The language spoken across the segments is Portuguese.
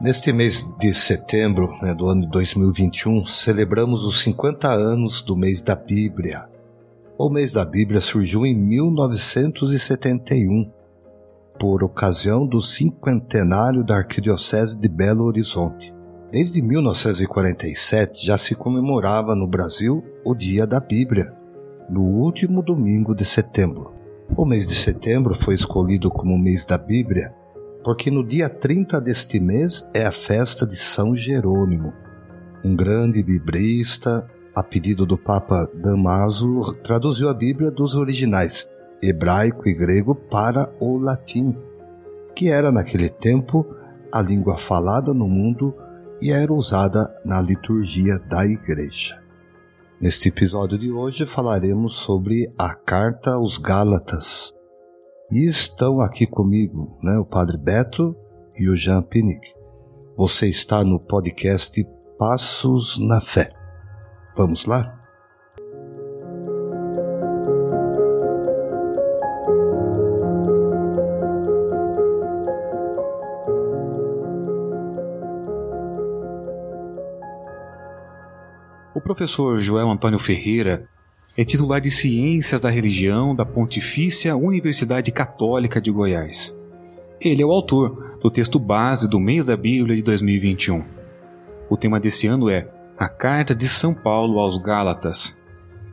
Neste mês de setembro né, do ano 2021, celebramos os 50 anos do mês da Bíblia. O mês da Bíblia surgiu em 1971, por ocasião do cinquentenário da Arquidiocese de Belo Horizonte. Desde 1947 já se comemorava no Brasil o Dia da Bíblia, no último domingo de setembro. O mês de setembro foi escolhido como mês da Bíblia porque no dia 30 deste mês é a festa de São Jerônimo, um grande biblista, a pedido do Papa Damaso, traduziu a Bíblia dos originais hebraico e grego para o latim, que era naquele tempo a língua falada no mundo e era usada na liturgia da igreja. Neste episódio de hoje falaremos sobre a carta aos Gálatas, e estão aqui comigo né, o Padre Beto e o Jean Pinic. Você está no podcast Passos na Fé. Vamos lá? O professor Joel Antônio Ferreira é titular de Ciências da Religião da Pontifícia Universidade Católica de Goiás. Ele é o autor do texto base do mês da Bíblia de 2021. O tema desse ano é A Carta de São Paulo aos Gálatas.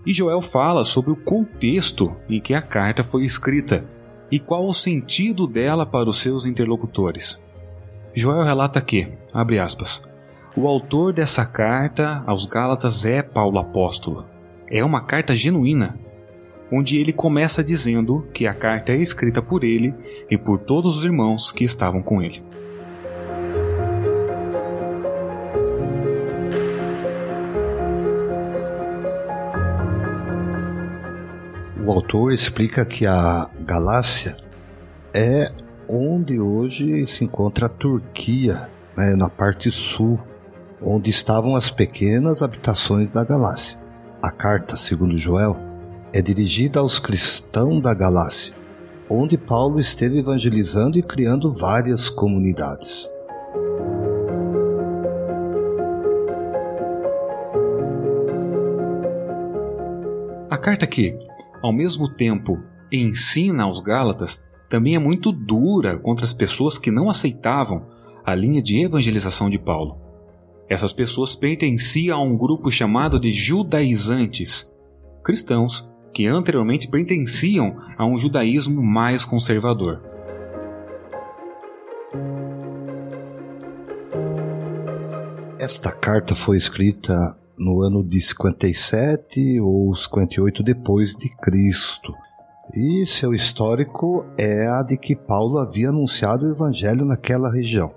E Joel fala sobre o contexto em que a carta foi escrita e qual o sentido dela para os seus interlocutores. Joel relata que, abre aspas, o autor dessa carta aos Gálatas é Paulo Apóstolo é uma carta genuína, onde ele começa dizendo que a carta é escrita por ele e por todos os irmãos que estavam com ele. O autor explica que a Galácia é onde hoje se encontra a Turquia, né, na parte sul, onde estavam as pequenas habitações da Galácia. A carta, segundo Joel, é dirigida aos cristãos da Galácia, onde Paulo esteve evangelizando e criando várias comunidades. A carta que, ao mesmo tempo, ensina aos Gálatas também é muito dura contra as pessoas que não aceitavam a linha de evangelização de Paulo. Essas pessoas pertenciam a um grupo chamado de judaizantes, cristãos que anteriormente pertenciam a um judaísmo mais conservador. Esta carta foi escrita no ano de 57 ou 58 depois de Cristo. E seu histórico é a de que Paulo havia anunciado o evangelho naquela região.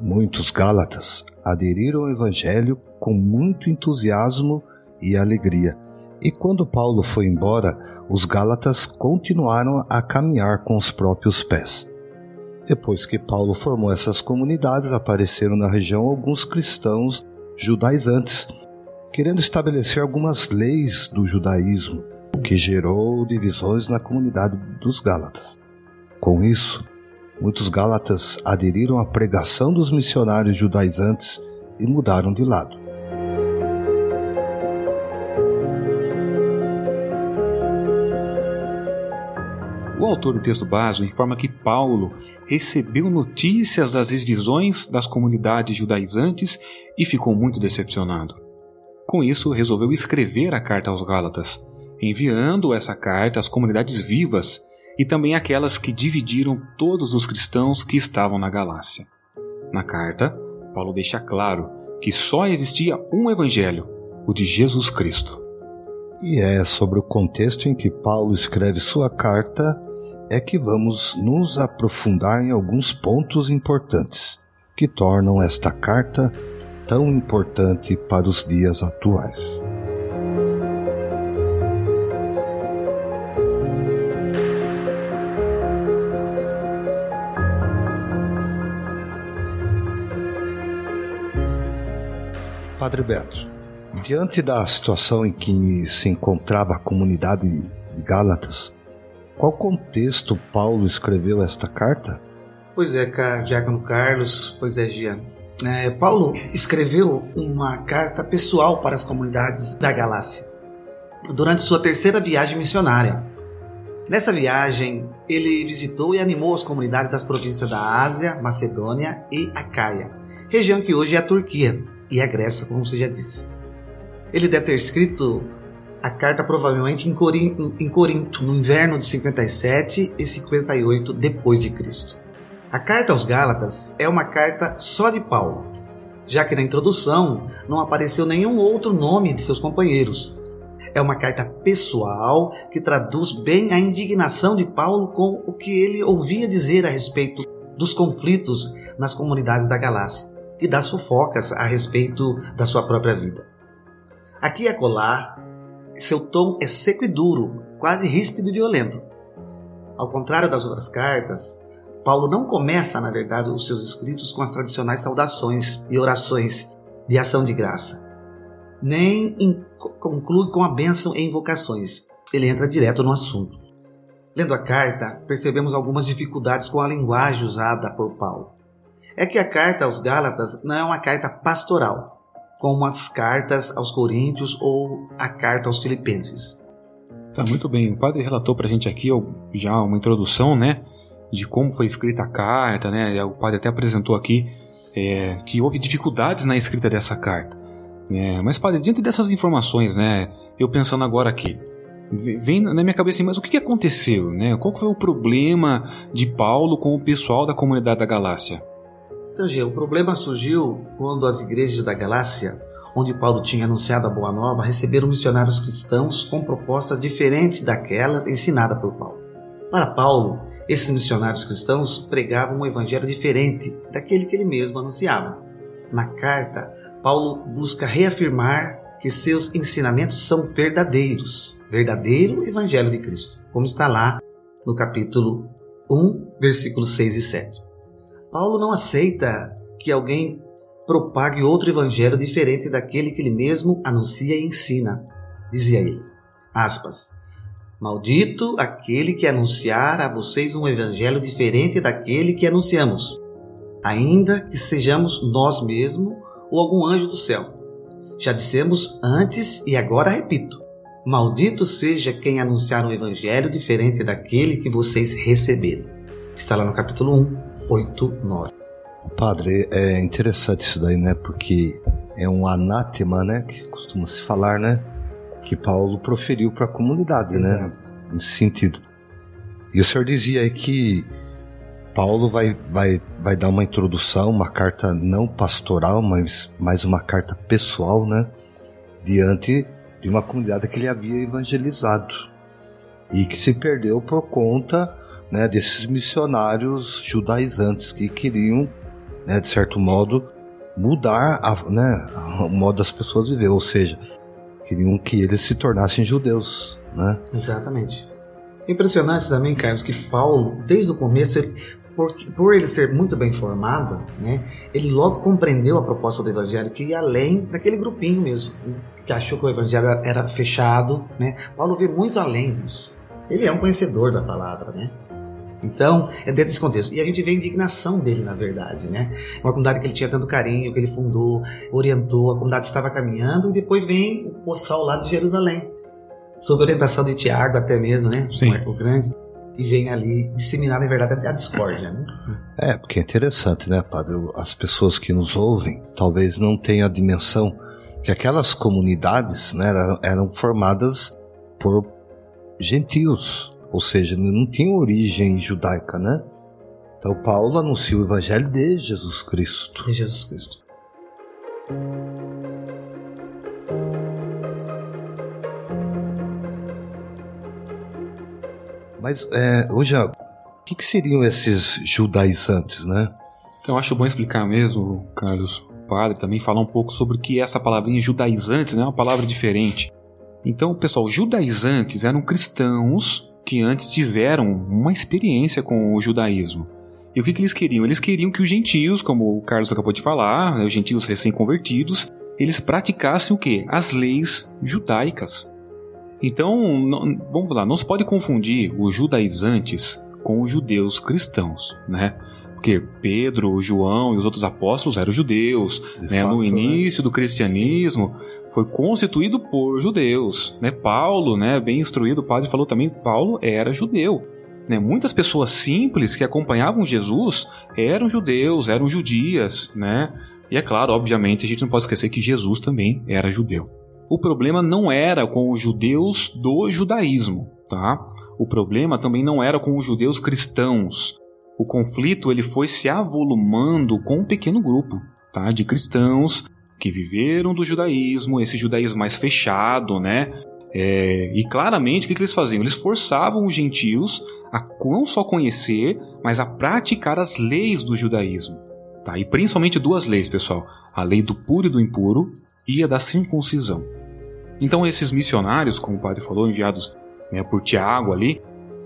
Muitos gálatas aderiram ao Evangelho com muito entusiasmo e alegria. E quando Paulo foi embora, os Gálatas continuaram a caminhar com os próprios pés. Depois que Paulo formou essas comunidades, apareceram na região alguns cristãos judaizantes, querendo estabelecer algumas leis do judaísmo, o que gerou divisões na comunidade dos Gálatas. Com isso, muitos gálatas aderiram à pregação dos missionários judaizantes e mudaram de lado. O autor do texto básico informa que Paulo recebeu notícias das visões das comunidades judaizantes e ficou muito decepcionado. Com isso, resolveu escrever a carta aos Gálatas, enviando essa carta às comunidades vivas e também aquelas que dividiram todos os cristãos que estavam na Galácia. Na carta, Paulo deixa claro que só existia um evangelho, o de Jesus Cristo. E é sobre o contexto em que Paulo escreve sua carta é que vamos nos aprofundar em alguns pontos importantes que tornam esta carta tão importante para os dias atuais. Padre Beto, diante da situação em que se encontrava a comunidade de Gálatas, qual contexto Paulo escreveu esta carta? Pois é, Diácono Carlos, pois é, Gia. É, Paulo escreveu uma carta pessoal para as comunidades da Galácia durante sua terceira viagem missionária. Nessa viagem, ele visitou e animou as comunidades das províncias da Ásia, Macedônia e Acaia, região que hoje é a Turquia e a Grécia, como você já disse. Ele deve ter escrito a carta provavelmente em Corinto, em Corinto, no inverno de 57 e 58 depois de Cristo. A carta aos Gálatas é uma carta só de Paulo, já que na introdução não apareceu nenhum outro nome de seus companheiros. É uma carta pessoal que traduz bem a indignação de Paulo com o que ele ouvia dizer a respeito dos conflitos nas comunidades da Galácia e das fofocas a respeito da sua própria vida. Aqui e acolá, seu tom é seco e duro, quase ríspido e violento. Ao contrário das outras cartas, Paulo não começa, na verdade, os seus escritos com as tradicionais saudações e orações de ação de graça, nem conclui com a bênção e invocações. Ele entra direto no assunto. Lendo a carta, percebemos algumas dificuldades com a linguagem usada por Paulo. É que a carta aos Gálatas não é uma carta pastoral, como as cartas aos Coríntios ou a carta aos Filipenses. Tá muito bem. O padre relatou para a gente aqui já uma introdução, né? de como foi escrita a carta, né? O padre até apresentou aqui é, que houve dificuldades na escrita dessa carta. Né? Mas, padre, diante dessas informações, né? Eu pensando agora aqui, vem na minha cabeça assim, mas o que aconteceu, né? Qual foi o problema de Paulo com o pessoal da comunidade da Galácia? O problema surgiu quando as igrejas da Galácia, onde Paulo tinha anunciado a Boa Nova, receberam missionários cristãos com propostas diferentes daquelas ensinadas por Paulo. Para Paulo, esses missionários cristãos pregavam um evangelho diferente daquele que ele mesmo anunciava. Na carta, Paulo busca reafirmar que seus ensinamentos são verdadeiros, verdadeiro evangelho de Cristo, como está lá no capítulo 1, versículos 6 e 7. Paulo não aceita que alguém propague outro evangelho diferente daquele que ele mesmo anuncia e ensina. Dizia ele, aspas, Maldito aquele que anunciar a vocês um evangelho diferente daquele que anunciamos, ainda que sejamos nós mesmos ou algum anjo do céu. Já dissemos antes e agora repito: Maldito seja quem anunciar um evangelho diferente daquele que vocês receberam. Está lá no capítulo 1, 8, 9. Padre, é interessante isso daí, né? Porque é um anátema, né? Que costuma se falar, né? que Paulo proferiu para a comunidade, né? Exato. né? Nesse sentido. E o senhor dizia aí que Paulo vai, vai, vai dar uma introdução, uma carta não pastoral, mas mais uma carta pessoal, né? Diante de uma comunidade que ele havia evangelizado e que se perdeu por conta né, desses missionários judaizantes que queriam, né, de certo modo, mudar a, né, o modo das pessoas viver, ou seja, queriam que eles se tornassem judeus, né? Exatamente. Impressionante também, Carlos, que Paulo, desde o começo, ele, por, por ele ser muito bem formado, né, ele logo compreendeu a proposta do evangelho que ia além daquele grupinho mesmo, né, que achou que o evangelho era fechado, né? Paulo vê muito além disso. Ele é um conhecedor da palavra, né? Então, é dentro desse contexto. E a gente vê a indignação dele, na verdade, né? Uma comunidade que ele tinha tanto carinho, que ele fundou, orientou, a comunidade estava caminhando, e depois vem o poçal lá de Jerusalém, sob orientação de Tiago até mesmo, né? Sim. O Grande. E vem ali disseminar, na verdade, a discórdia, né? É, porque é interessante, né, padre? As pessoas que nos ouvem talvez não tenham a dimensão que aquelas comunidades né, eram, eram formadas por gentios, ou seja, não tinha origem judaica, né? Então Paulo anuncia o evangelho de Jesus Cristo. De Jesus Cristo. Mas é, hoje, o que, que seriam esses judaizantes, né? Então acho bom explicar mesmo, Carlos, padre, também falar um pouco sobre o que é essa palavrinha judaizantes, né? É uma palavra diferente. Então, pessoal, judaizantes eram cristãos que antes tiveram uma experiência com o judaísmo. E o que, que eles queriam? Eles queriam que os gentios, como o Carlos acabou de falar, né, os gentios recém-convertidos, eles praticassem o que? As leis judaicas. Então, não, vamos lá, não se pode confundir os judaizantes com os judeus cristãos, né? Porque Pedro, João e os outros apóstolos eram judeus. Né? Fato, no né? início né? do cristianismo foi constituído por judeus. Né? Paulo, né, bem instruído, o padre falou também, Paulo era judeu. Né? Muitas pessoas simples que acompanhavam Jesus eram judeus, eram judias, né? E é claro, obviamente, a gente não pode esquecer que Jesus também era judeu. O problema não era com os judeus do judaísmo, tá? O problema também não era com os judeus cristãos. O conflito ele foi se avolumando com um pequeno grupo, tá? De cristãos que viveram do judaísmo, esse judaísmo mais fechado, né? É, e claramente o que, que eles faziam? Eles forçavam os gentios a não só conhecer, mas a praticar as leis do judaísmo. Tá? E principalmente duas leis, pessoal: a lei do puro e do impuro e a da circuncisão. Então, esses missionários, como o padre falou, enviados né, por Tiago ali,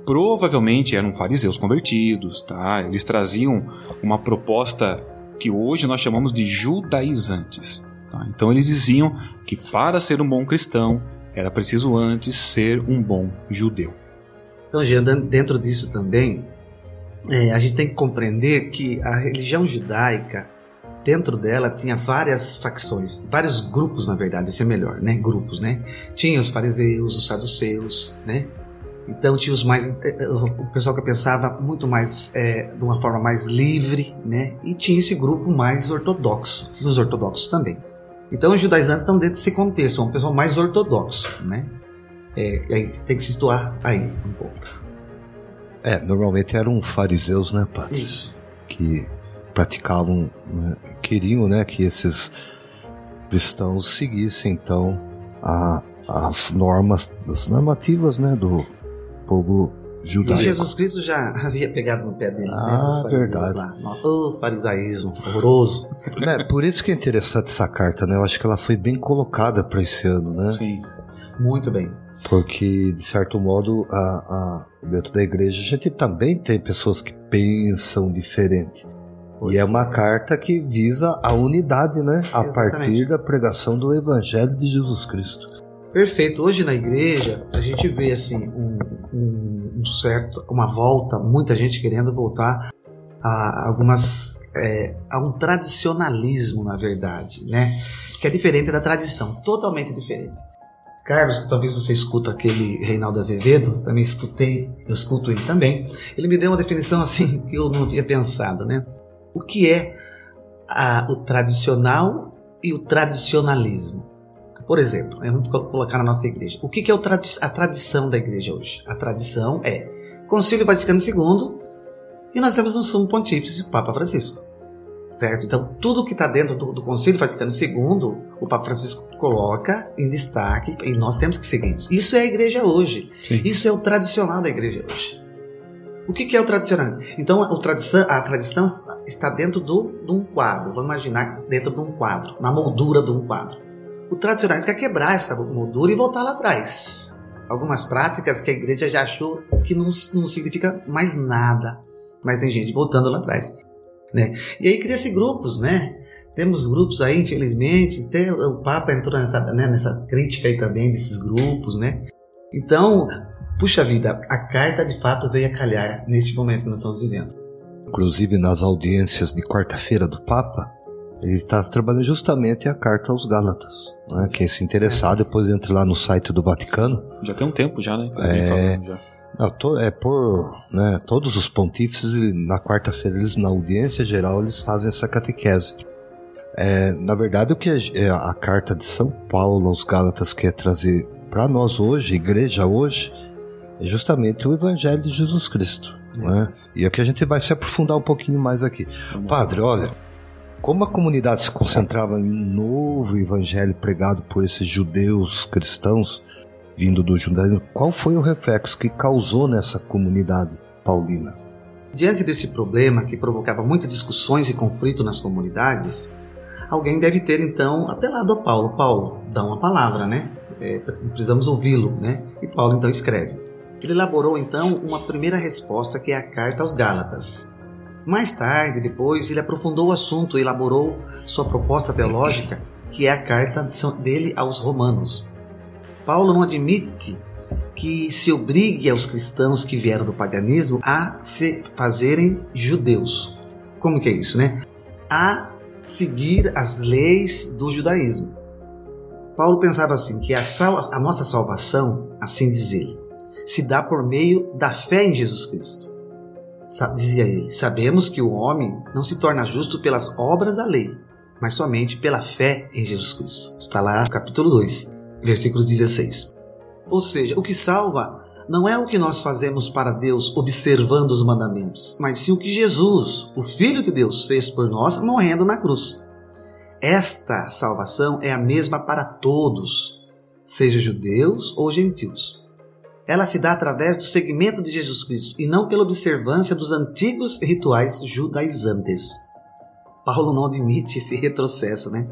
provavelmente eram fariseus convertidos, tá? Eles traziam uma proposta que hoje nós chamamos de judaizantes. Tá? Então eles diziam que para ser um bom cristão era preciso antes ser um bom judeu. Então, Jean, dentro disso também, é, a gente tem que compreender que a religião judaica, dentro dela, tinha várias facções, vários grupos, na verdade, esse é melhor, né? Grupos, né? Tinha os fariseus, os saduceus, né? Então tinha os mais é, é, o pessoal que pensava muito mais é, de uma forma mais livre, né? E tinha esse grupo mais ortodoxo, tinha os ortodoxos também. Então os judaizantes estão dentro desse contexto, é um pessoal mais ortodoxo, né? É, aí tem que se situar aí um pouco. É, normalmente eram fariseus, né, padre? Isso. Que praticavam, né, queriam, né, que esses cristãos seguissem então a, as normas, as normativas, né, do povo judaico. E Jesus Cristo já havia pegado no pé dele, né, ah, né, verdade. Lá. O farisaísmo horroroso. É, por isso que é interessante essa carta, né? Eu acho que ela foi bem colocada para esse ano, né? Sim. Muito bem. Porque, de certo modo, a, a, dentro da igreja a gente também tem pessoas que pensam diferente. Pois e é uma é. carta que visa a unidade, né? A Exatamente. partir da pregação do Evangelho de Jesus Cristo. Perfeito. Hoje na igreja a gente vê assim um, um, certo, uma volta, muita gente querendo voltar a algumas é, a um tradicionalismo, na verdade, né? Que é diferente da tradição, totalmente diferente. Carlos, talvez você escuta aquele Reinaldo Azevedo, também escutei, eu escuto ele também. Ele me deu uma definição assim que eu não havia pensado, né? O que é a, o tradicional e o tradicionalismo? Por exemplo, vamos colocar na nossa igreja. O que, que é tradi a tradição da igreja hoje? A tradição é Concílio Vaticano II e nós temos um sumo pontífice, o Papa Francisco certo? Então, tudo que está dentro do, do Concílio Vaticano II, o Papa Francisco coloca em destaque e nós temos que seguir isso. Isso é a igreja hoje. Sim. Isso é o tradicional da igreja hoje. O que, que é o tradicional? Então, o tradição, a tradição está dentro do, de um quadro. Vamos imaginar dentro de um quadro, na moldura de um quadro. O tradicional quer quebrar essa moldura e voltar lá atrás. Algumas práticas que a igreja já achou que não, não significa mais nada. Mas tem gente voltando lá atrás. Né? E aí cria-se grupos, né? Temos grupos aí, infelizmente, até o Papa entrou nessa, né, nessa crítica aí também desses grupos, né? Então, puxa vida, a carta de fato veio a calhar neste momento que nós estamos vivendo. Inclusive nas audiências de quarta-feira do Papa, ele está trabalhando justamente a carta aos Gálatas. Né? Quem se interessar, depois entre lá no site do Vaticano. Já tem um tempo já, né? É, não, to, é por né, todos os pontífices na quarta-feira eles na audiência geral eles fazem essa catequese. É, na verdade o que a, é a carta de São Paulo aos Gálatas quer trazer para nós hoje, igreja hoje, é justamente o Evangelho de Jesus Cristo. Né? E é que a gente vai se aprofundar um pouquinho mais aqui. Padre, olha, como a comunidade se concentrava em um novo evangelho pregado por esses judeus cristãos, vindo do judaísmo, qual foi o reflexo que causou nessa comunidade paulina? Diante desse problema que provocava muitas discussões e conflito nas comunidades, alguém deve ter então apelado a Paulo. Paulo, dá uma palavra, né? É, precisamos ouvi-lo, né? E Paulo então escreve. Ele elaborou então uma primeira resposta que é a carta aos Gálatas. Mais tarde, depois, ele aprofundou o assunto e elaborou sua proposta teológica, que é a carta dele aos Romanos. Paulo não admite que se obrigue aos cristãos que vieram do paganismo a se fazerem judeus. como que é isso, né? A seguir as leis do judaísmo. Paulo pensava assim que a, a nossa salvação, assim diz ele, se dá por meio da fé em Jesus Cristo. Dizia ele: Sabemos que o homem não se torna justo pelas obras da lei, mas somente pela fé em Jesus Cristo. Está lá no capítulo 2, versículos 16. Ou seja, o que salva não é o que nós fazemos para Deus observando os mandamentos, mas sim o que Jesus, o Filho de Deus, fez por nós morrendo na cruz. Esta salvação é a mesma para todos, seja judeus ou gentios. Ela se dá através do seguimento de Jesus Cristo e não pela observância dos antigos rituais judaizantes. Paulo não admite esse retrocesso, né?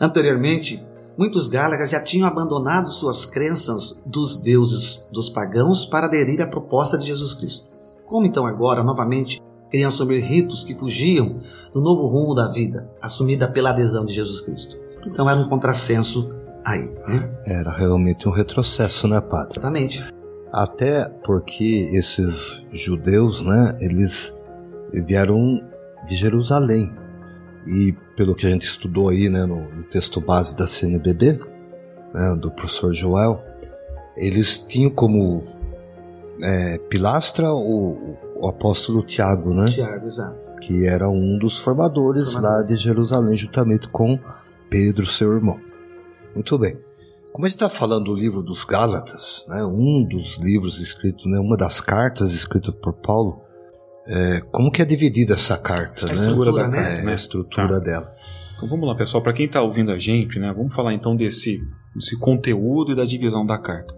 Anteriormente, muitos Gálatas já tinham abandonado suas crenças dos deuses dos pagãos para aderir à proposta de Jesus Cristo. Como então agora, novamente, queriam assumir ritos que fugiam do novo rumo da vida, assumida pela adesão de Jesus Cristo? Então era um contrassenso aí, né? Era realmente um retrocesso, né, padre? Exatamente. Até porque esses judeus, né, eles vieram de Jerusalém, e pelo que a gente estudou aí né, no, texto base da CNBB, né, do professor Joel, eles tinham como é, pilastra o, o, apóstolo Tiago, né? Tiago, exato. Que era um dos formadores, formadores. lá de Jerusalém, juntamente com Pedro, seu irmão. Muito bem. Como a gente está falando do livro dos Gálatas, né, um dos livros escritos, né, uma das cartas escritas por Paulo, é, como que é dividida essa carta, a né? Estrutura da carta, é, né? A estrutura tá. dela. Então vamos lá, pessoal. Para quem está ouvindo a gente, né, vamos falar então desse, desse conteúdo e da divisão da carta.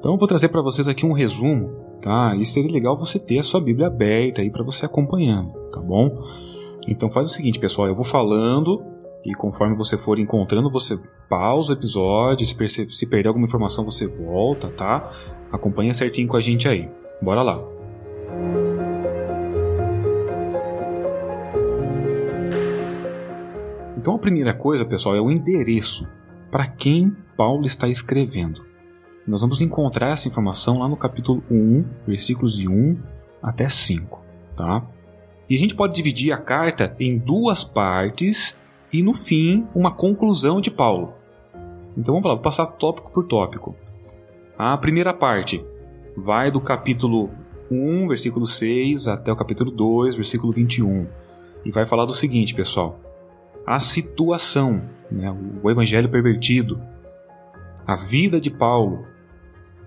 Então eu vou trazer para vocês aqui um resumo, tá? E seria legal você ter a sua Bíblia aberta aí para você acompanhando, tá bom? Então faz o seguinte, pessoal, eu vou falando e conforme você for encontrando, você pausa o episódio, se, se perder alguma informação você volta, tá? Acompanha certinho com a gente aí. Bora lá. Então a primeira coisa, pessoal, é o endereço para quem Paulo está escrevendo. Nós vamos encontrar essa informação lá no capítulo 1, versículos de 1 até 5, tá? E a gente pode dividir a carta em duas partes e no fim uma conclusão de Paulo. Então vamos lá, vou passar tópico por tópico. A primeira parte vai do capítulo 1, versículo 6 até o capítulo 2, versículo 21. E vai falar do seguinte, pessoal: a situação, né, o evangelho pervertido, a vida de Paulo,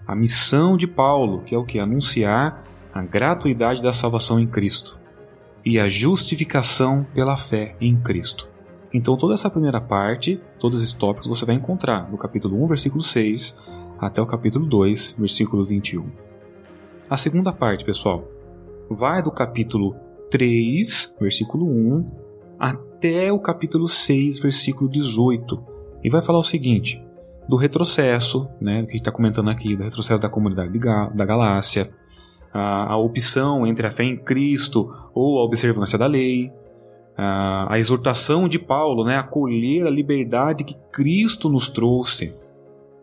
a missão de Paulo, que é o que? Anunciar a gratuidade da salvação em Cristo e a justificação pela fé em Cristo. Então, toda essa primeira parte, todos esses tópicos, você vai encontrar no capítulo 1, versículo 6, até o capítulo 2, versículo 21. A segunda parte, pessoal, vai do capítulo 3, versículo 1, até o capítulo 6, versículo 18. E vai falar o seguinte: do retrocesso, né, que a gente está comentando aqui, do retrocesso da comunidade da Galácia, a, a, opção entre a fé em Cristo ou a observância da lei, a, a exortação de Paulo, né, a acolher a liberdade que Cristo nos trouxe.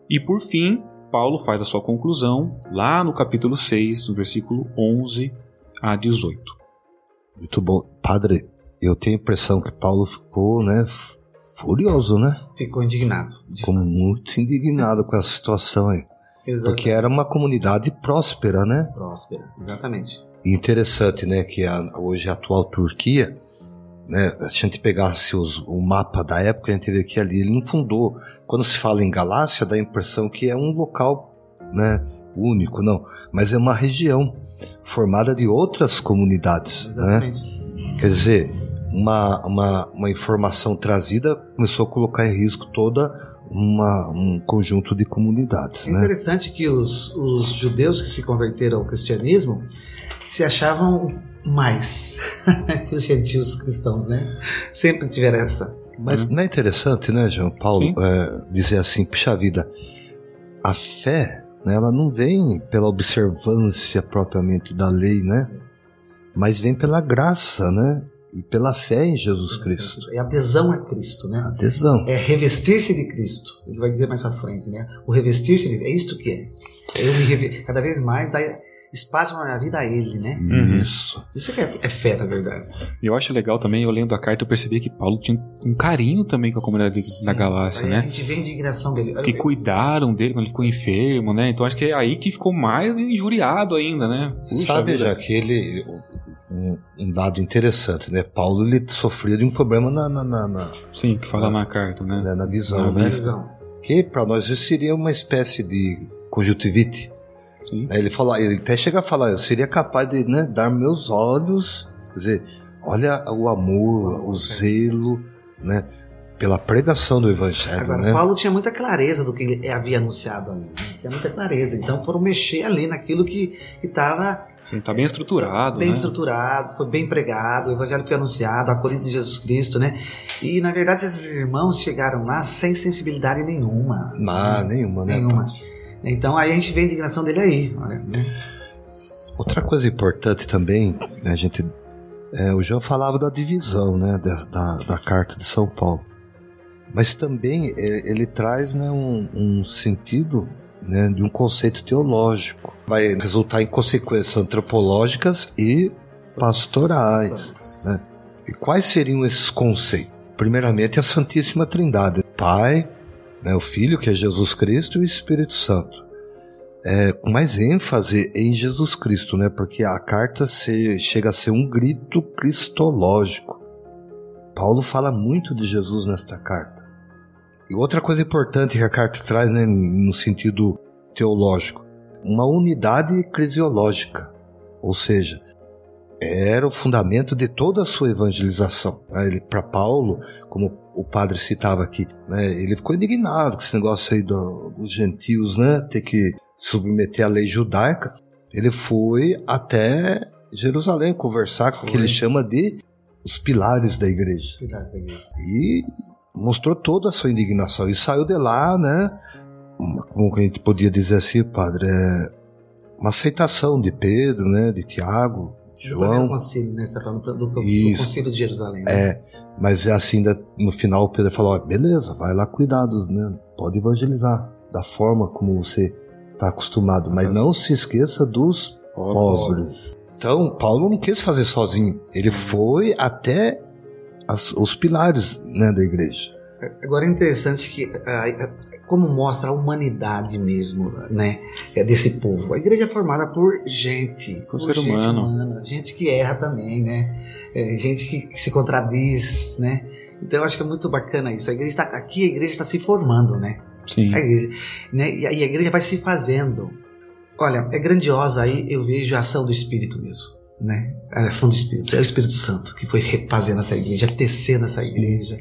E por fim, Paulo faz a sua conclusão lá no capítulo 6, no versículo 11 a 18. Muito bom. Padre, eu tenho a impressão que Paulo ficou, né, furioso, né? Ficou indignado. Ficou muito indignado com essa situação aí. Exatamente. Porque era uma comunidade próspera, né? Próspera, exatamente. E interessante, né, que a, hoje a atual Turquia, né, a gente pegasse os, o mapa da época, a gente vê que ali ele não fundou. Quando se fala em Galácia, dá a impressão que é um local, né, único, não. Mas é uma região formada de outras comunidades, exatamente. né? Quer dizer, uma, uma, uma informação trazida começou a colocar em risco toda uma, um conjunto de comunidades. É né? interessante que os, os judeus que se converteram ao cristianismo se achavam mais que os gentios cristãos, né? Sempre tiveram essa. Mas uhum. não é interessante, né, João Paulo, é, dizer assim, puxa vida, a fé, né, ela não vem pela observância propriamente da lei, né? Mas vem pela graça, né? e pela fé em Jesus Cristo. É adesão a Cristo, né? Adesão. É revestir-se de Cristo. Ele vai dizer mais à frente, né? O revestir-se de é isto que é. Eu me reve... cada vez mais espaço na minha vida a Ele, né? Uhum. Isso. Isso que é, é fé, na verdade. E eu acho legal também, eu lendo a carta, eu percebi que Paulo tinha um carinho também com a comunidade da Galácia, né? A gente vê a indignação dele. Que cuidaram dele quando ele ficou enfermo, né? Então acho que é aí que ficou mais injuriado ainda, né? Você Puxa sabe já que ele. Um, um dado interessante, né? Paulo ele sofria de um problema na, na, na, na, Sim, que fala na carta, né? na- na visão, Na né? Visão. Que para nós isso seria uma espécie de conjuntivite. Sim. Ele fala, ele até chega a falar, eu seria capaz de né, dar meus olhos, quer dizer, olha o amor, o zelo, né, pela pregação do evangelho, Agora, né? Paulo tinha muita clareza do que ele havia anunciado ali. né? Tinha muita clareza. Então foram mexer ali naquilo que estava Sim, tá bem estruturado, bem né? estruturado, foi bem pregado, o evangelho foi anunciado, acolhido de Jesus Cristo, né? E na verdade esses irmãos chegaram lá sem sensibilidade nenhuma. Ah, nenhuma, né? nenhuma. padre? Então aí a gente vê a indignação dele aí, né? Outra coisa importante também, né, a gente, é, o João falava da divisão, né, da, da, da carta de São Paulo, mas também é, ele traz, né, um, um sentido, né, de um conceito teológico, vai resultar em consequências antropológicas e pastorais. né? E quais seriam esses conceitos? Primeiramente, a Santíssima Trindade, Pai, né, o Filho, que é Jesus Cristo, e o Espírito Santo. É, com mais ênfase em Jesus Cristo, né? Porque a carta se- chega a ser um grito cristológico. Paulo fala muito de Jesus nesta carta. E outra coisa importante que a carta traz, né, no sentido teológico, uma unidade eclesiológica, ou seja, era o fundamento de toda a sua evangelização. Para Paulo, como o padre citava aqui, né, ele ficou indignado com esse negócio aí do- dos gentios, né, ter que submeter à lei judaica. Ele foi até Jerusalém conversar com o que ele chama de os pilares da igreja Cuidado com isso. e mostrou toda a sua indignação e saiu de lá, né? Como que a gente podia dizer assim, padre, é uma aceitação de Pedro, né? De Tiago, Do João. concílio, né? Você tá falando do, do Isso. concílio de Jerusalém. né? É, mas é assim, no final Pedro falou, ó, beleza, vai lá cuidar dos, né? Pode evangelizar da forma como você está acostumado, mas não se esqueça dos pobres. Então, Paulo não quis fazer sozinho. Ele foi até as- os pilares né, da igreja. Agora é interessante que ah, ah, como mostra a humanidade mesmo, né, é desse povo. A igreja é formada por gente, Por ser gente humano. humana, gente que erra também, né, É, gente que, se contradiz, né. Então eu acho que é muito bacana isso. A igreja está aqui, a igreja está se formando, né. Sim. A igreja, né, e a, e a igreja vai se fazendo. Olha, é grandiosa aí. Eu vejo a ação do Espírito mesmo, né. A ação do Espírito é o Espírito Santo que foi refazendo essa igreja, tecendo essa igreja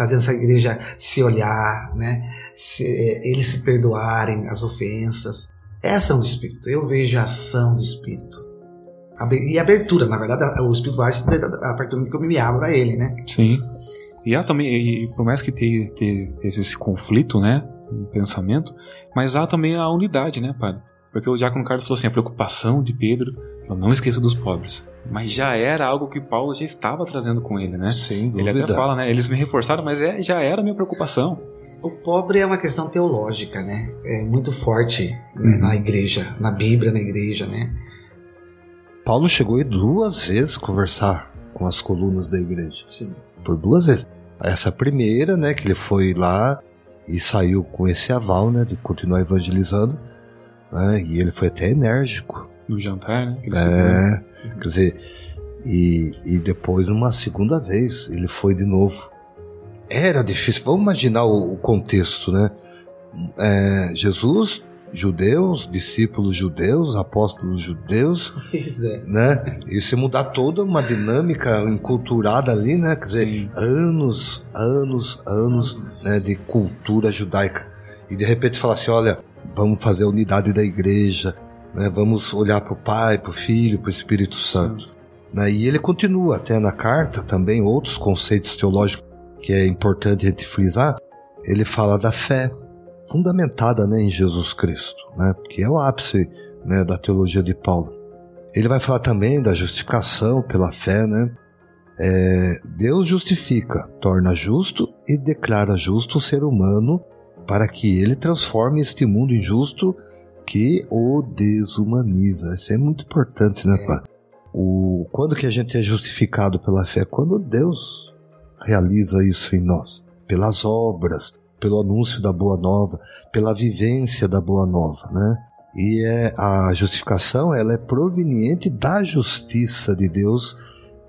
fazendo essa igreja se olhar, né? Se, eh, eles se perdoarem as ofensas. É a ação do Espírito. Eu vejo a ação do Espírito. E abertura, na verdade, o Espírito age a partir do momento que eu me abro a ele, né? Sim. E há também, e por mais que tenha, tenha esse conflito, né, no pensamento, mas há também a unidade, né, padre? Porque o Diácono Carlos falou assim, a preocupação de Pedro, eu não esqueça dos pobres. Mas já era algo que Paulo já estava trazendo com ele, né? Sem Ele dúvida. até fala, né? Eles me reforçaram, mas é, já era a minha preocupação. O pobre é uma questão teológica, né? É muito forte né, Uhum. na igreja, na Bíblia, na igreja, né? Paulo chegou aí duas vezes conversar com as colunas da igreja. Sim. Por duas vezes. Essa primeira, né, que ele foi lá e saiu com esse aval, né, de continuar evangelizando. Né, e ele foi até enérgico. No jantar, né? É, quer dizer, e, e depois, uma segunda vez, ele foi de novo. Era difícil. Vamos imaginar o, o contexto, né? É, Jesus, judeus, discípulos judeus, apóstolos judeus, Pois é. né? E se mudar toda uma dinâmica enculturada ali, né? Quer dizer, Sim. anos, anos, anos né, de cultura judaica. E de repente falar assim, olha, vamos fazer a unidade da igreja, né, vamos olhar para o Pai, para o Filho, para o Espírito Santo. Né, e ele continua até na carta também outros conceitos teológicos que é importante a gente frisar. Ele fala da fé fundamentada né, em Jesus Cristo, né, que é o ápice né, da teologia de Paulo. Ele vai falar também da justificação pela fé, né? É, Deus justifica, torna justo e declara justo o ser humano para que ele transforme este mundo injusto que o desumaniza. Isso é muito importante, né, é. pai? O, quando que a gente é justificado pela fé? Quando Deus realiza isso em nós, pelas obras, pelo anúncio da boa nova, pela vivência da boa nova, né? E é, a justificação ela é proveniente da justiça de Deus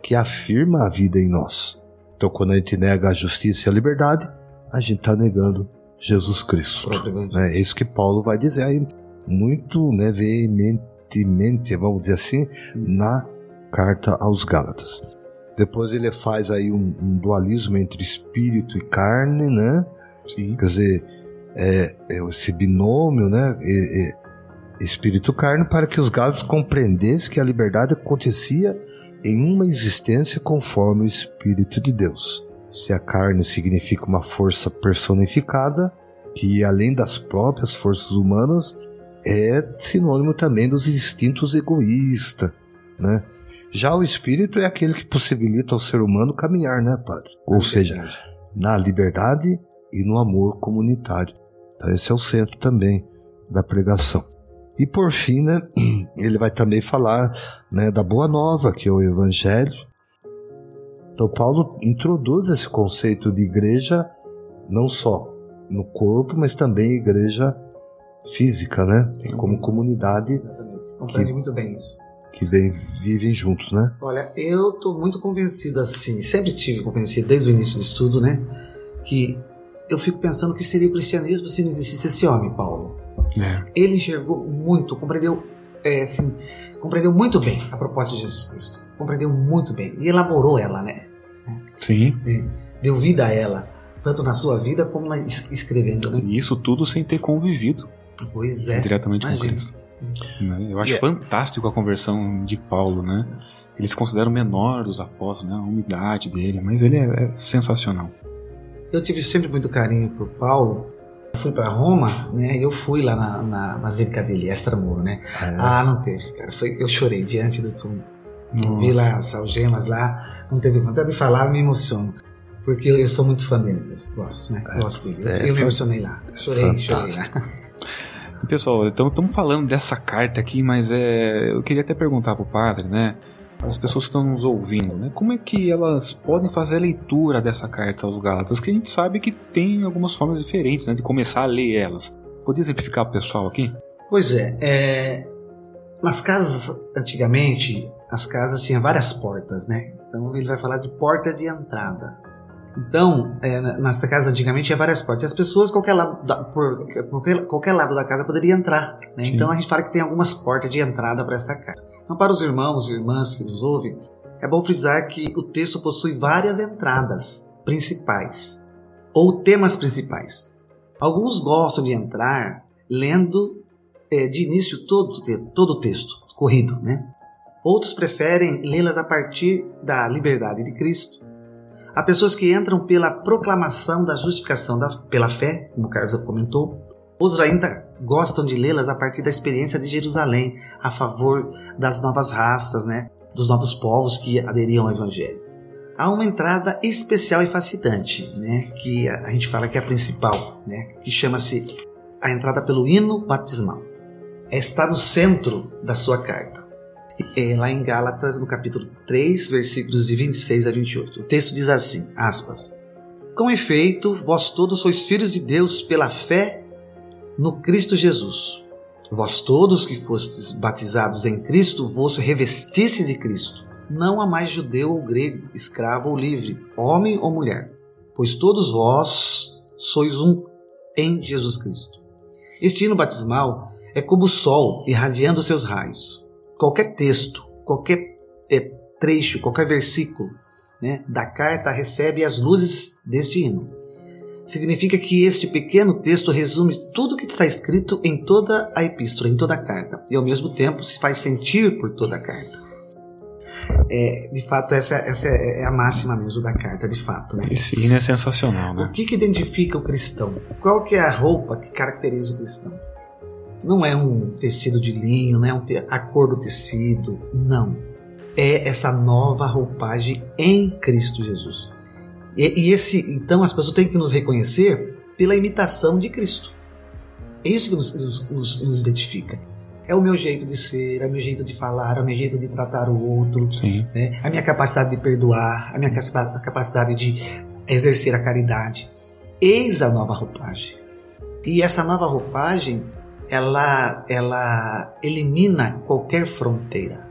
que afirma a vida em nós. Então, quando a gente nega a justiça e a liberdade, a gente está negando Jesus Cristo. Né? É isso que Paulo vai dizer aí muito né, veementemente, vamos dizer assim, na carta aos Gálatas. Depois ele faz aí um, um dualismo entre espírito e carne, né? Sim. Quer dizer, é, é esse binômio, né? Espírito-carne, para que os Gálatas compreendessem que a liberdade acontecia em uma existência conforme o Espírito de Deus. Se a carne significa uma força personificada, que além das próprias forças humanas, é sinônimo também dos instintos egoístas, né? Já o espírito é aquele que possibilita ao ser humano caminhar, né, padre? Ou seja, na liberdade e no amor comunitário. Então esse é o centro também da pregação. E por fim, né, ele vai também falar né, da boa nova, que é o evangelho. Então Paulo introduz esse conceito de igreja não só no corpo, mas também igreja física, né? Como comunidade. Exatamente. Compreende que, muito bem isso. Que vem, vivem juntos, né? Olha, eu estou muito convencido assim, sempre tive convencido desde o início do estudo, né? Que eu fico pensando que seria o cristianismo se não existisse esse homem, Paulo. É. Ele enxergou muito, compreendeu, é, assim, compreendeu muito bem a proposta de Jesus Cristo. Compreendeu muito bem e elaborou ela, né? Sim. É, deu vida a ela, tanto na sua vida como na, escrevendo, né? E isso tudo sem ter convivido. Pois é. Diretamente Imagina. com Cristo. Né? Eu acho yeah. fantástico a conversão de Paulo, né? Ele se considera o menor dos apóstolos, né? A umidade dele, mas ele é, é sensacional. Eu tive sempre muito carinho por Paulo. Eu fui para Roma, né? Eu fui lá na, na Basílica dele, Extramuro, né? É. Ah, não teve, cara. Foi, eu chorei diante do túmulo. Vi lá as algemas lá, não teve vontade de falar, me emociono. Porque eu, eu sou muito fã dele, gosto, né? É, gosto dele. É, eu me emocionei lá. Chorei, fantástico. chorei lá. Pessoal, então estamos falando dessa carta aqui, mas é, eu queria até perguntar para o padre, né? as pessoas que estão nos ouvindo, né? Como é que elas podem fazer a leitura dessa carta aos Gálatas? Que a gente sabe que tem algumas formas diferentes, né? De começar a ler elas. Podia exemplificar o pessoal aqui? Pois é, é, nas casas antigamente, as casas tinham várias portas, né? Então ele vai falar de portas de entrada. Então, é, nessa casa antigamente tinha várias portas. As pessoas, qualquer lado da, por, por qualquer lado da casa poderia entrar. Né? Então a gente fala que tem algumas portas de entrada para esta casa. Então, para os irmãos e irmãs que nos ouvem, é bom frisar que o texto possui várias entradas principais ou temas principais. Alguns gostam de entrar lendo é, de início todo, todo o texto corrido, né? Outros preferem lê-las a partir da liberdade de Cristo Há pessoas que entram pela proclamação da justificação da, pela fé, como o Carlos comentou. Outros ainda gostam de lê-las a partir da experiência de Jerusalém, a favor das novas raças, né, dos novos povos que aderiam ao Evangelho. Há uma entrada especial e fascinante, né, que a gente fala que é a principal, né, que chama-se a entrada pelo hino batismal. Está no centro da sua carta é, lá em Gálatas, no capítulo 3, versículos de 26 a 28. O texto diz assim, aspas, Com efeito, vós todos sois filhos de Deus pela fé no Cristo Jesus. Vós todos que fostes batizados em Cristo, vos revestisse de Cristo. Não há mais judeu ou grego, escravo ou livre, homem ou mulher, pois todos vós sois um em Jesus Cristo. Este hino batismal é como o sol irradiando seus raios qualquer texto, qualquer é, trecho, qualquer versículo né, da carta recebe as luzes deste hino. Significa que este pequeno texto resume tudo o que está escrito em toda a epístola, em toda a carta, e ao mesmo tempo se faz sentir por toda a carta. É, de fato, essa, essa é a máxima mesmo da carta, de fato. Né? Esse hino é sensacional, né? O que, que identifica o cristão? Qual que é a roupa que caracteriza o cristão? Não é um tecido de linho, não é um a cor do tecido, não. É essa nova roupagem em Cristo Jesus. E, e esse, então as pessoas têm que nos reconhecer pela imitação de Cristo. É isso que nos, nos, nos identifica. É o meu jeito de ser, é o meu jeito de falar, é o meu jeito de tratar o outro, né? a minha capacidade de perdoar, a minha capacidade de exercer a caridade. Eis a nova roupagem. E essa nova roupagem, ela, ela elimina qualquer fronteira.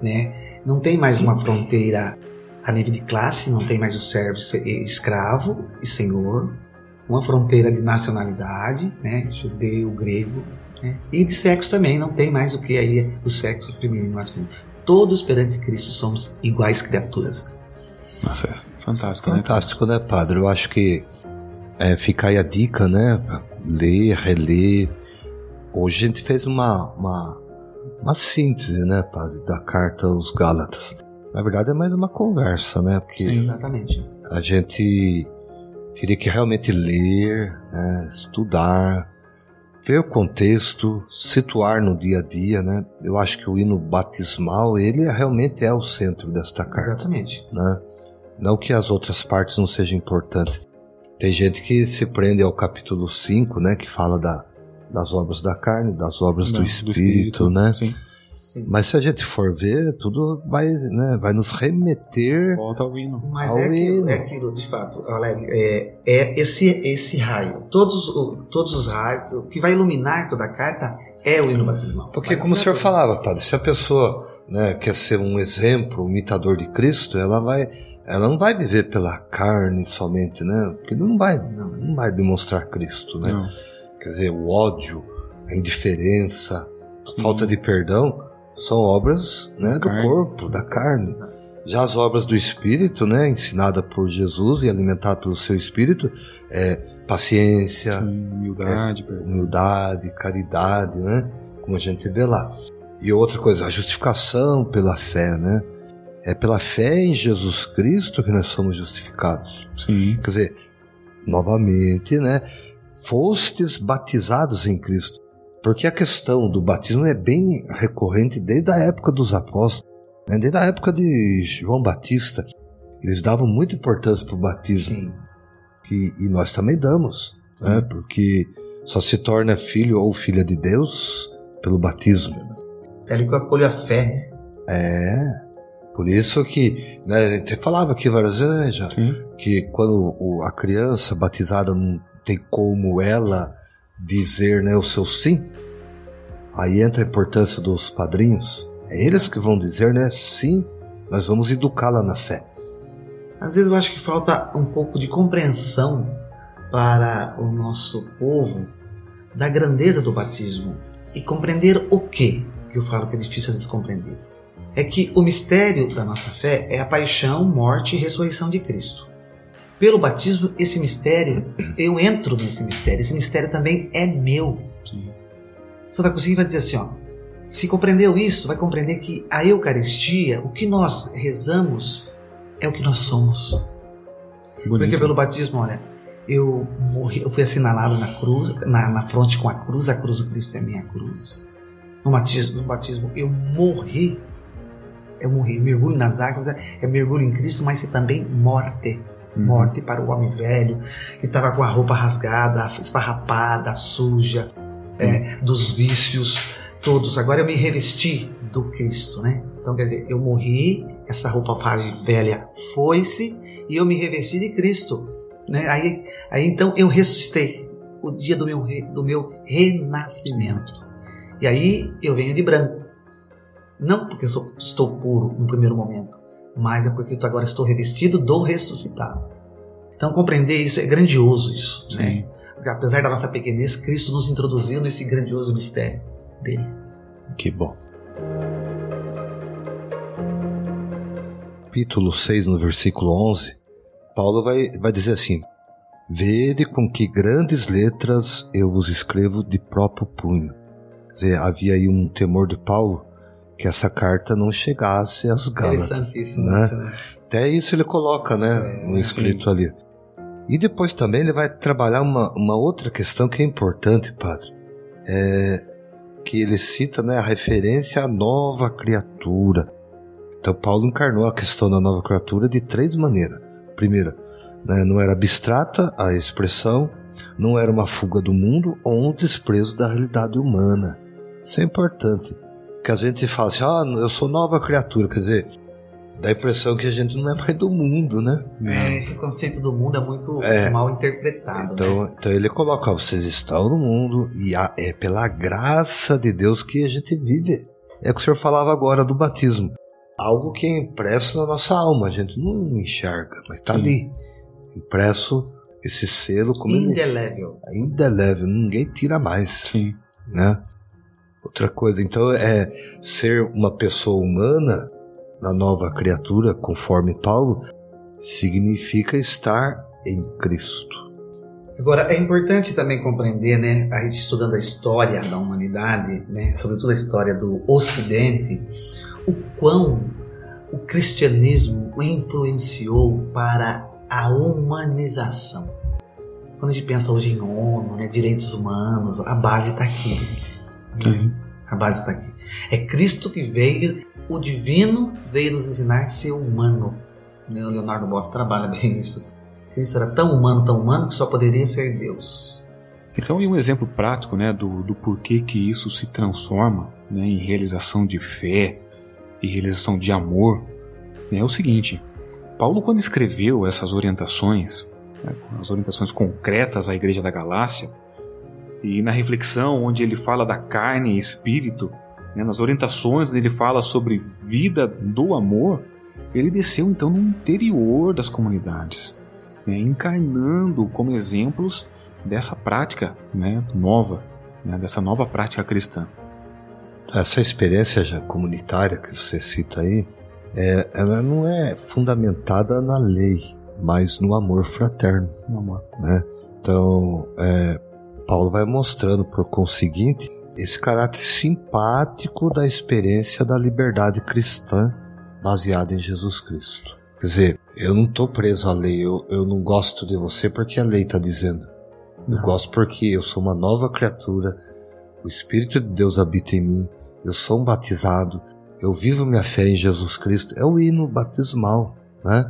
Né? Não tem mais uma fronteira a nível de classe, não tem mais o servo escravo e senhor, uma fronteira de nacionalidade, né? judeu, grego, né? e de sexo também, não tem mais o que aí o sexo feminino e masculino. Todos perante Cristo somos iguais criaturas. Nossa, é fantástico, fantástico né? né, padre? Eu acho que é, fica aí a dica, né? Ler, reler. Hoje a gente fez uma, uma, uma síntese, né, padre, da carta aos Gálatas. Na verdade é mais uma conversa, né? Porque Sim, exatamente. A gente teria que realmente ler, né, estudar, ver o contexto, situar no dia a dia, né? Eu acho que o hino batismal, ele realmente é o centro desta carta. Exatamente. Né? Não que as outras partes não sejam importantes. Tem gente que se prende ao capítulo 5, né, que fala da, das obras da carne, das obras não, do, espírito, do, espírito, né? Sim. Sim. Mas se a gente for ver, tudo vai, né, vai nos remeter Volta ao hino. Mas ao é, aquilo, hino. é aquilo, de fato, Alegre, é, é esse, esse raio. Todos, todos os raios, o que vai iluminar toda a carta é o hino batismal. Porque, como o senhor falava, padre, se a pessoa né, quer ser um exemplo, um imitador de Cristo, ela vai ela não vai viver pela carne somente, né? Porque não vai, não, não vai demonstrar Cristo, né? Não. Quer dizer, o ódio, a indiferença, a falta de perdão são obras né, do corpo, da carne. Já as obras do Espírito, né, ensinada por Jesus e alimentada pelo seu Espírito, é paciência, Sim, humildade, é, humildade, caridade, né, como a gente vê lá. E outra coisa, a justificação pela fé, né? É pela fé em Jesus Cristo que nós somos justificados. Sim. Quer dizer, novamente, né? Fostes batizados em Cristo. Porque a questão do batismo é bem recorrente desde a época dos apóstolos, né? desde a época de João Batista. Eles davam muita importância para o batismo. Sim. Que, e nós também damos, né? porque só se torna filho ou filha de Deus pelo batismo. É ali que eu acolho a fé, né? É. Por isso que né, a gente falava aqui várias vezes já, que quando a criança batizada não tem como ela dizer né, o seu sim, aí entra a importância dos padrinhos. É eles que vão dizer, né? Sim, nós vamos educá-la na fé. Às vezes eu acho que falta um pouco de compreensão para o nosso povo da grandeza do batismo e compreender o que, que eu falo que é difícil às vezes compreender é que o mistério da nossa fé é a paixão, morte e ressurreição de Cristo. Pelo batismo, esse mistério, eu entro nesse mistério, esse mistério também é meu. Sim. Santa Cristina vai dizer assim, ó, se compreendeu isso, vai compreender que a Eucaristia, o que nós rezamos, é o que nós somos. Bonito. Porque pelo batismo, olha, eu morri, eu fui assinalado na cruz, na, na fronte com a cruz, a cruz do Cristo é minha cruz. No batismo, no batismo eu morri é morrer. Mergulho nas águas é, é mergulho em Cristo, mas é também morte. Morte para o homem velho, que estava com a roupa rasgada, esfarrapada, suja, é, dos vícios todos. Agora eu me revesti do Cristo, né? Então quer dizer, eu morri, essa roupa velha foi-se e eu me revesti de Cristo. Né? Aí, aí então eu ressuscitei o dia do meu, do meu renascimento. E aí eu venho de branco. Não porque sou, estou puro no primeiro momento, mas é porque agora estou revestido do ressuscitado. Então compreender isso é grandioso isso, né? Apesar da nossa pequenez, Cristo nos introduziu nesse grandioso mistério dele. Que bom. Capítulo 6, no versículo 11, Paulo vai, vai dizer assim: Vede com que grandes letras eu vos escrevo de próprio punho. Quer dizer, havia aí um temor de Paulo que essa carta não chegasse às Gálatas. Interessantíssimo né? isso, né? Até isso ele coloca, né, é, no escrito sim. ali. E depois também ele vai trabalhar uma, uma outra questão que é importante, padre. É que ele cita né, a referência à nova criatura. Então Paulo encarnou a questão da nova criatura de três maneiras. Primeira, né, não era abstrata a expressão, Não era uma fuga do mundo ou um desprezo da realidade humana. Isso é importante. Que a gente fala assim, ah, eu sou nova criatura, quer dizer, dá a impressão que a gente não é mais do mundo, né? É, esse conceito do mundo é muito é. mal interpretado. Então, né? então ele coloca, vocês estão no mundo e é pela graça de Deus que a gente vive. É o que o senhor falava agora do batismo. Algo que é impresso na nossa alma, a gente não enxerga, mas está ali. Impresso esse selo como indelével. Ele, é indelével, ninguém tira mais. Sim. Né? Outra coisa, então, é ser uma pessoa humana, na nova criatura, conforme Paulo, significa estar em Cristo. Agora, é importante também compreender, né, a gente estudando a história da humanidade, né, sobretudo a história do Ocidente, o quão o cristianismo influenciou para a humanização. Quando a gente pensa hoje em ONU, né, direitos humanos, a base está aqui. Uhum. A base está aqui. É Cristo que veio, o divino veio nos ensinar a ser humano. Né, o Leonardo Boff trabalha bem isso. Cristo era tão humano, tão humano, que só poderia ser Deus. Então, e um exemplo prático né, do, do porquê que isso se transforma né, em realização de fé e realização de amor né, é o seguinte: Paulo, quando escreveu essas orientações, né, as orientações concretas à Igreja da Galácia, e na reflexão onde ele fala da carne e espírito, né, nas orientações onde ele fala sobre vida do amor, ele desceu então no interior das comunidades, né, encarnando como exemplos dessa prática né, nova, né, dessa nova prática cristã. Essa experiência já comunitária que você cita aí, é, ela não é fundamentada na lei, mas no amor fraterno. No amor. Né? Então, é, Paulo vai mostrando, por conseguinte, esse caráter simpático da experiência da liberdade cristã baseada em Jesus Cristo. Quer dizer, eu não estou preso à lei, eu, eu não gosto de você porque a lei está dizendo. Eu não. gosto porque eu sou uma nova criatura, o Espírito de Deus habita em mim, eu sou um batizado, eu vivo minha fé em Jesus Cristo. É o hino batismal, né?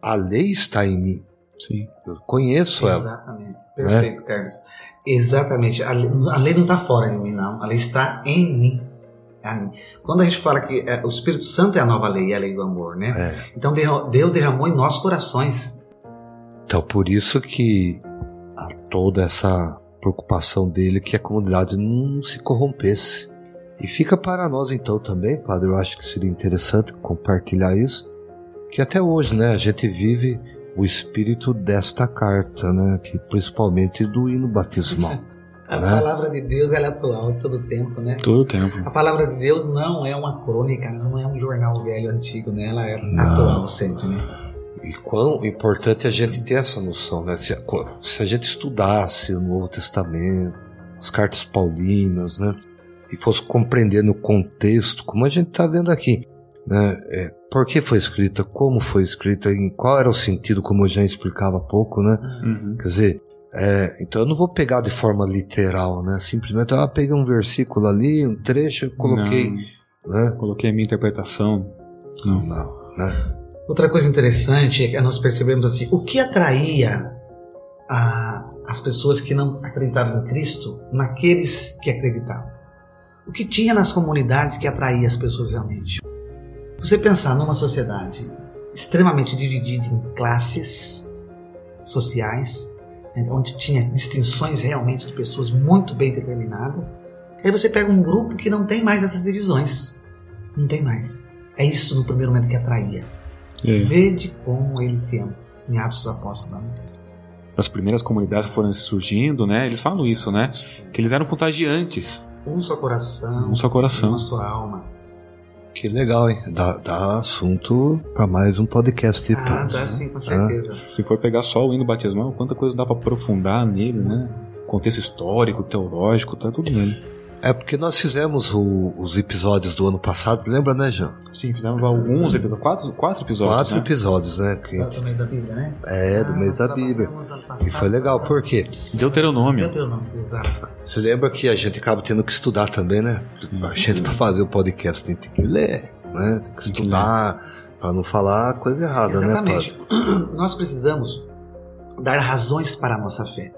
A lei está em mim. Sim. Eu conheço ela. Exatamente. Perfeito, né? Carlos. Exatamente. A lei, a lei não está fora de mim, não. A lei está em mim. Quando a gente fala que é, o Espírito Santo é a nova lei, é a lei do amor, né? É. Então Deus derramou em nossos corações. Então por isso que há toda essa preocupação dele que a comunidade não se corrompesse. E fica para nós então também, padre, eu acho que seria interessante compartilhar isso, que até hoje, né, a gente vive o espírito desta carta, né? Que principalmente do hino batismal. A né? palavra de Deus ela é atual todo tempo, né? Todo tempo. A palavra de Deus não é uma crônica, não é um jornal velho antigo, né? Ela é não. atual sempre, né? E quão importante a gente ter essa noção, né? Se, se a gente estudasse o Novo Testamento, as cartas paulinas, né? E fosse compreendendo o contexto, como a gente está vendo aqui, né? É, por que foi escrita, como foi escrita, em qual era o sentido, como eu já explicava há pouco, né? Uhum. Quer dizer, é, então eu não vou pegar de forma literal, né? Simplesmente eu peguei um versículo ali, um trecho, coloquei, não, né? Coloquei a minha interpretação. Não, não, né? Outra coisa interessante é que nós percebemos assim, o que atraía a, as pessoas que não acreditavam em Cristo naqueles que acreditavam? O que tinha nas comunidades que atraía as pessoas realmente? Você pensar numa sociedade extremamente dividida em classes sociais, né, onde tinha distinções realmente de pessoas muito bem determinadas, aí você pega um grupo que não tem mais essas divisões. Não tem mais. É isso no primeiro momento que atraía. É. Vede como eles se amam. Em Atos dos Apóstolos. Né? As primeiras comunidades foram surgindo, né? Eles falam isso, né? Que eles eram contagiantes. Um só coração. Um só coração. Uma só alma. Que legal, hein? Dá, dá assunto para mais um podcast. Ah, tá, dá sim, com certeza. Ah. Se for pegar só o hino batismal, quanta coisa dá para aprofundar nele, né? Contexto histórico, teológico, tá tudo nele. É porque nós fizemos o, os episódios do ano passado, lembra, né, João? Sim, fizemos alguns episódios, quatro, quatro episódios. Quatro né? episódios, né? Que... Do mês da Bíblia, né? É, do ah, mês da Bíblia. E foi legal, por quê? Deuteronômio. Deuteronômio, exato. Você lembra que a gente acaba tendo que estudar também, né? Sim. A gente, para fazer o podcast, tem que ler, né? Tem que estudar, para não falar coisa errada, Exatamente. né, Exatamente. Nós precisamos dar razões para a nossa fé.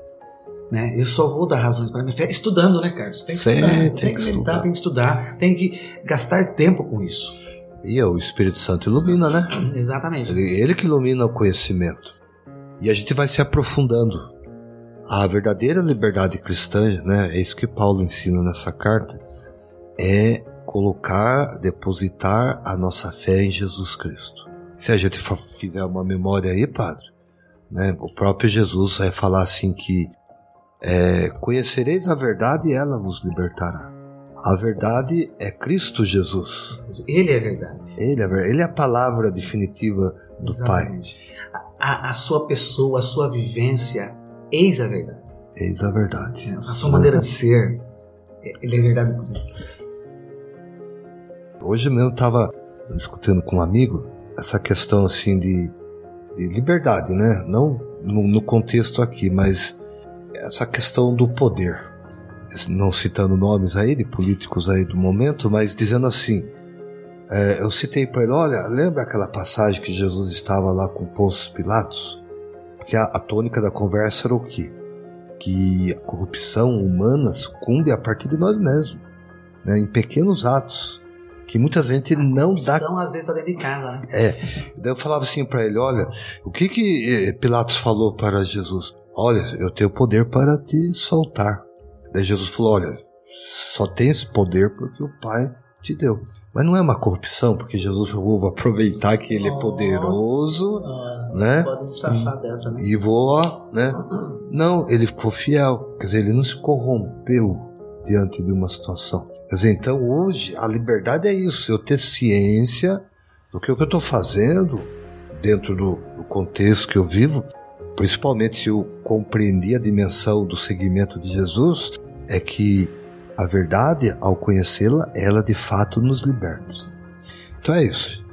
Né? Eu só vou dar razões para minha fé estudando, né, Carlos? Tem que Sim, estudar, tem tem, que que meditar, estudar. tem que estudar, tem que gastar tempo com isso. E é o Espírito Santo ilumina, né? Exatamente. Ele, ele que ilumina o conhecimento. E a gente vai se aprofundando. A verdadeira liberdade cristã, né? É isso que Paulo ensina nessa carta. É colocar, depositar a nossa fé em Jesus Cristo. Se a gente fizer uma memória aí, padre, né? O próprio Jesus vai falar assim que é, conhecereis a verdade e ela vos libertará. A verdade é Cristo Jesus. Ele é verdade. Ele é, ele é a palavra definitiva do Pai. Exatamente. A, a sua pessoa, a sua vivência, eis a verdade. Eis a verdade. A sua maneira de ser, é- ele é verdade por isso. Hoje mesmo estava discutindo com um amigo essa questão assim de, de liberdade, né? Não no, no contexto aqui, mas essa questão do poder. Não citando nomes aí de políticos aí do momento, mas dizendo assim. é, eu citei para ele, olha, lembra aquela passagem que Jesus estava lá com Pôncio Pilatos? Porque a, a tônica da conversa era o quê? Que a corrupção humana sucumbe a partir de nós mesmos, né? em pequenos atos que muita gente não dá. São às vezes tá dentro de casa, né? É. Daí eu falava assim para ele: olha, o que que eh, Pilatos falou para Jesus? Olha, eu tenho poder para te soltar. Daí Jesus falou: olha, só tem esse poder porque o Pai te deu. Mas não é uma corrupção, porque Jesus falou: vou aproveitar que ele é poderoso, Nossa, né? Pode me safar dessa, né? E vou, né? Não, ele ficou fiel. Quer dizer, ele não se corrompeu diante de uma situação. Quer dizer, então hoje a liberdade é isso, eu ter ciência do que o que eu estou fazendo dentro do, do contexto que eu vivo, principalmente se eu compreendi a dimensão do seguimento de Jesus, é que a verdade, ao conhecê-la, ela de fato nos liberta. Então é isso.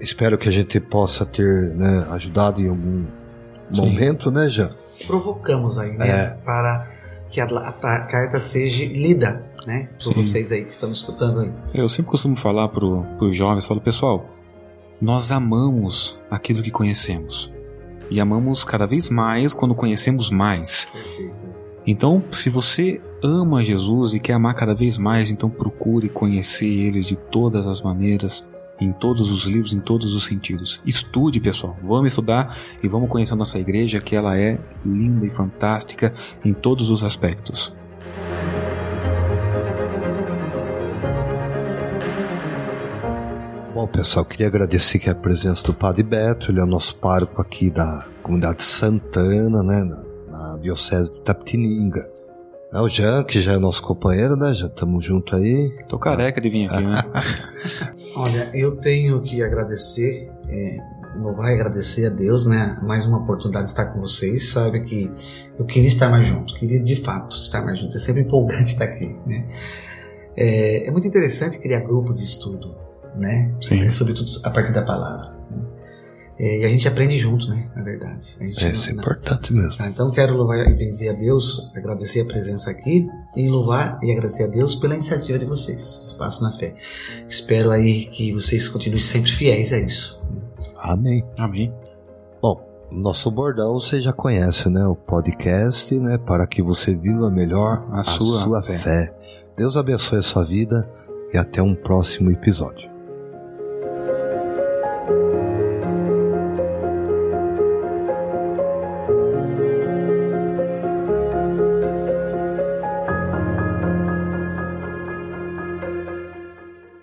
Espero que a gente possa ter né, ajudado em algum Sim. momento, né, Jean? Provocamos aí, né? É. Para que a, a- a carta seja lida, né? Por Sim. vocês aí que estão escutando aí. Eu sempre costumo falar para os jovens, falo, pessoal, nós amamos aquilo que conhecemos. E amamos cada vez mais quando conhecemos mais. Perfeito. Então, se você ama Jesus e quer amar cada vez mais, então procure conhecer Ele de todas as maneiras, em todos os livros, em todos os sentidos. Estude, pessoal. Vamos estudar e vamos conhecer a nossa igreja, que ela é linda e fantástica em todos os aspectos. Bom, pessoal, queria agradecer aqui a presença do Padre Beto, ele é o nosso pároco aqui da comunidade Santana, né, na, na Diocese de Tapetininga. É o Jean, que já é nosso companheiro, né, já estamos junto aí. Tô careca de vir aqui, né? Olha, eu tenho que agradecer, é, e agradecer a Deus, né? Mais uma oportunidade de estar com vocês. Sabe que eu queria estar mais junto, queria de fato estar mais junto. É sempre empolgante estar aqui, né? É, é muito interessante criar grupos de estudo, né? Sim. É, sobretudo a partir da palavra. né? É, e a gente aprende junto, né? Na verdade. A gente É, não- isso é importante mesmo. Tá, então quero louvar e bendizer a Deus, agradecer a presença aqui e louvar e agradecer a Deus pela iniciativa de vocês, Espaço na Fé. Espero aí que vocês continuem sempre fiéis a isso. né? Amém. Amém. Bom, nosso bordão você já conhece, né? O podcast, né? Para que você viva melhor A sua sua fé. fé. Deus abençoe a sua vida e até um próximo episódio.